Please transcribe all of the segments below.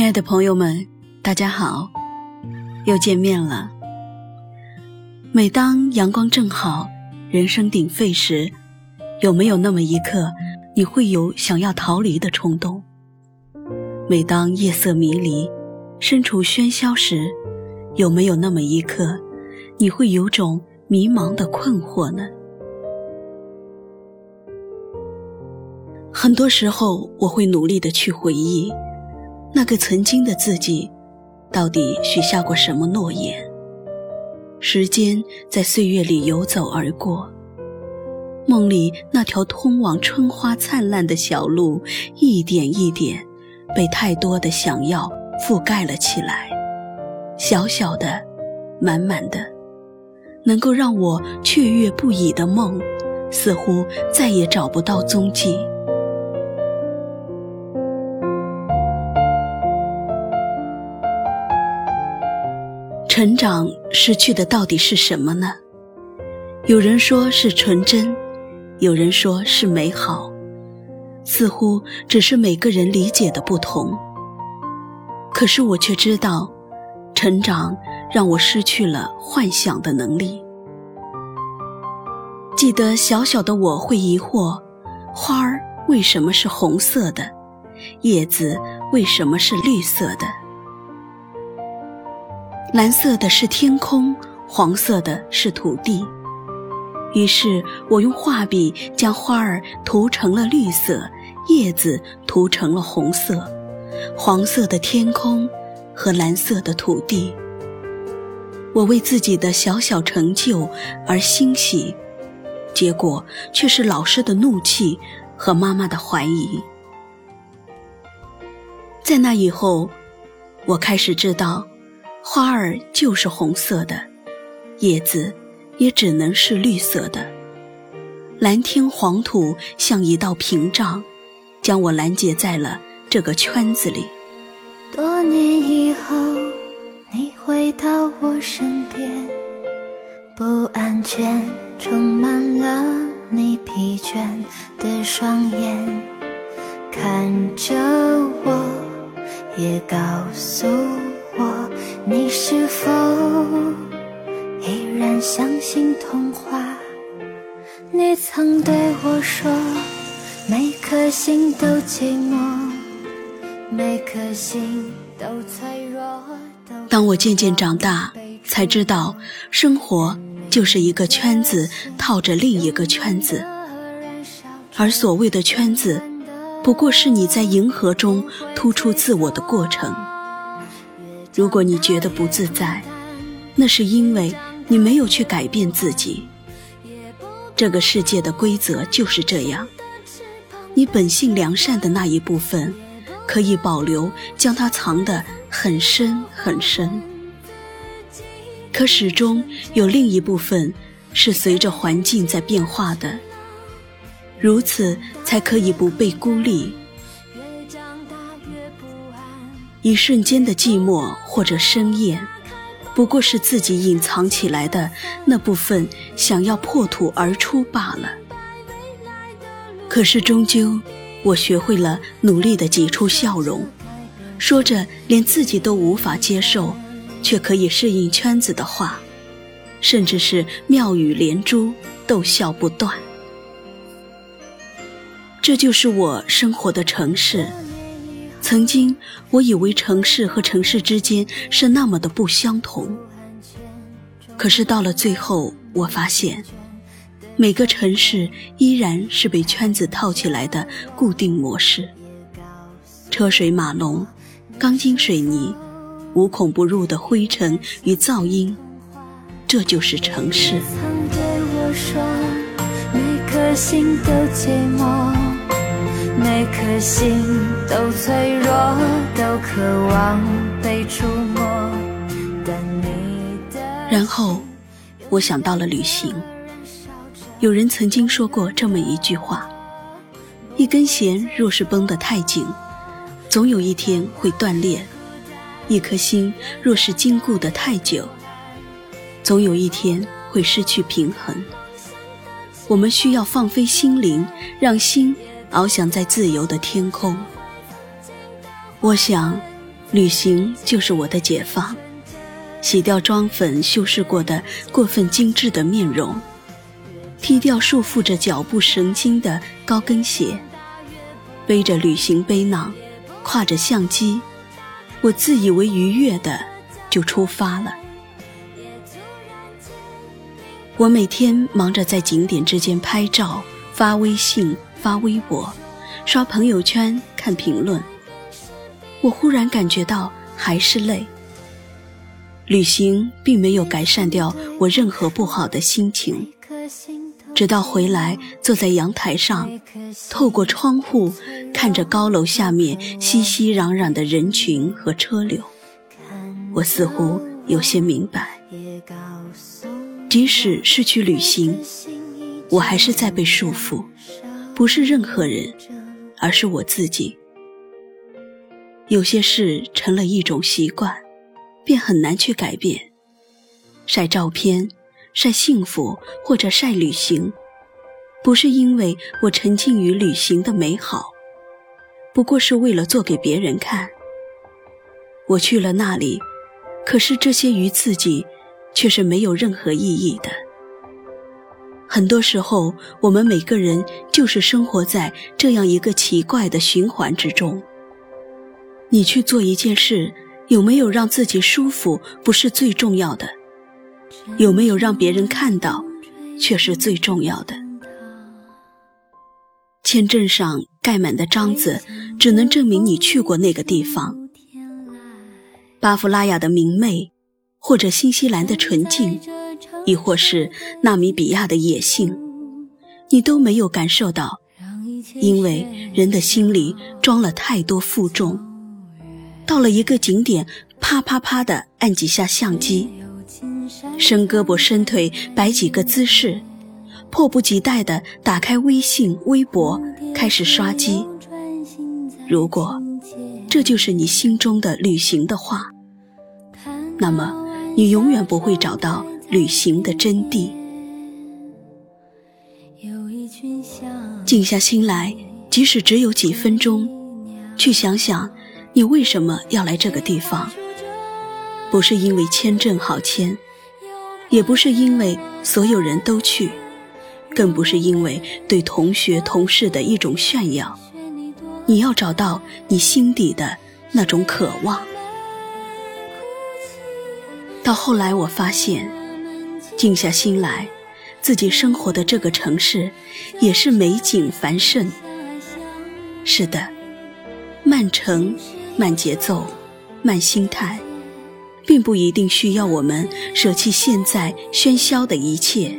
亲爱的朋友们，大家好，又见面了。每当阳光正好、人声鼎沸时，有没有那么一刻，你会有想要逃离的冲动？每当夜色迷离、身处喧嚣时，有没有那么一刻，你会有种迷茫的困惑呢？很多时候，我会努力的去回忆。那个曾经的自己，到底许下过什么诺言？时间在岁月里游走而过，梦里那条通往春花灿烂的小路，一点一点，被太多的想要覆盖了起来。小小的，满满的，能够让我雀跃不已的梦，似乎再也找不到踪迹。成长失去的到底是什么呢？有人说是纯真，有人说是美好，似乎只是每个人理解的不同。可是我却知道，成长让我失去了幻想的能力。记得小小的我会疑惑：花儿为什么是红色的？叶子为什么是绿色的？蓝色的是天空，黄色的是土地。于是我用画笔将花儿涂成了绿色，叶子涂成了红色，黄色的天空和蓝色的土地。我为自己的小小成就而欣喜，结果却是老师的怒气和妈妈的怀疑。在那以后，我开始知道。花儿就是红色的，叶子也只能是绿色的。蓝天黄土像一道屏障，将我拦截在了这个圈子里。多年以后，你回到我身边，不安全充满了你疲倦的双眼，看着我，也告诉。你是否依然相信童话？你曾对我说，每颗心都寂寞，每颗心都脆弱。当我渐渐长大，才知道，生活就是一个圈子套着另一个圈子，而所谓的圈子，不过是你在迎合中突出自我的过程。如果你觉得不自在，那是因为你没有去改变自己。这个世界的规则就是这样：你本性良善的那一部分，可以保留，将它藏得很深很深。可始终有另一部分是随着环境在变化的，如此才可以不被孤立。一瞬间的寂寞或者深夜，不过是自己隐藏起来的那部分想要破土而出罢了。可是终究，我学会了努力的挤出笑容，说着连自己都无法接受，却可以适应圈子的话，甚至是妙语连珠，逗笑不断。这就是我生活的城市。曾经，我以为城市和城市之间是那么的不相同。可是到了最后，我发现，每个城市依然是被圈子套起来的固定模式。车水马龙，钢筋水泥，无孔不入的灰尘与噪音，这就是城市。每颗心都寂寞。每颗心都脆弱，都渴望被触摸。然后，我想到了旅行。有人曾经说过这么一句话：一根弦若是绷得太紧，总有一天会断裂；一颗心若是禁锢得太久，总有一天会失去平衡。我们需要放飞心灵，让心。翱翔在自由的天空，我想，旅行就是我的解放，洗掉妆粉修饰过的过分精致的面容，踢掉束缚着脚步神经的高跟鞋，背着旅行背囊，挎着相机，我自以为愉悦的就出发了。我每天忙着在景点之间拍照、发微信、发微博、刷朋友圈、看评论。我忽然感觉到还是累。旅行并没有改善掉我任何不好的心情，直到回来坐在阳台上，透过窗户看着高楼下面熙熙攘攘的人群和车流，我似乎有些明白，即使是去旅行，我还是在被束缚，不是任何人，而是我自己。有些事成了一种习惯，便很难去改变。晒照片、晒幸福或者晒旅行，不是因为我沉浸于旅行的美好，不过是为了做给别人看。我去了那里，可是这些于自己却是没有任何意义的。很多时候，我们每个人就是生活在这样一个奇怪的循环之中。你去做一件事，有没有让自己舒服，不是最重要的；有没有让别人看到，却是最重要的。签证上盖满的章子，只能证明你去过那个地方。巴夫拉雅的明媚，或者新西兰的纯净，亦或是纳米比亚的野性，你都没有感受到，因为人的心里装了太多负重。到了一个景点，啪啪啪的按几下相机，伸胳膊伸腿摆几个姿势，迫不及待的打开微信、微博，开始刷机。如果这就是你心中的旅行的话，那么你永远不会找到旅行的真谛。静下心来，即使只有几分钟，去想想。你为什么要来这个地方？不是因为签证好签，也不是因为所有人都去，更不是因为对同学同事的一种炫耀。你要找到你心底的那种渴望。到后来，我发现，静下心来，自己生活的这个城市也是美景繁盛。是的，慢城。慢节奏，慢心态，并不一定需要我们舍弃现在喧嚣的一切，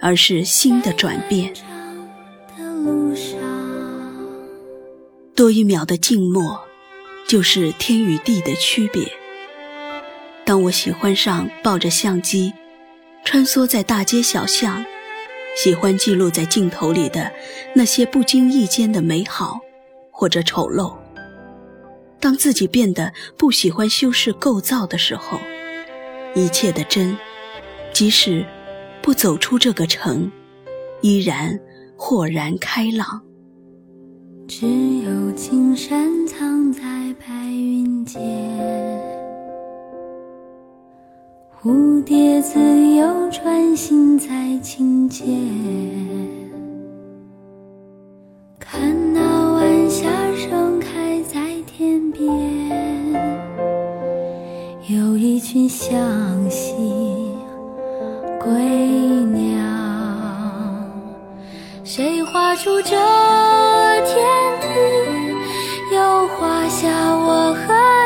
而是心的转变。多一秒的静默，就是天与地的区别。当我喜欢上抱着相机，穿梭在大街小巷，喜欢记录在镜头里的那些不经意间的美好，或者丑陋。当自己变得不喜欢修饰构造的时候，一切的真，即使不走出这个城，依然豁然开朗。只有青山藏在白云间，蝴蝶自由穿行在清涧看那晚霞盛开在天边有一群向西归鸟谁画出这天地又画下我和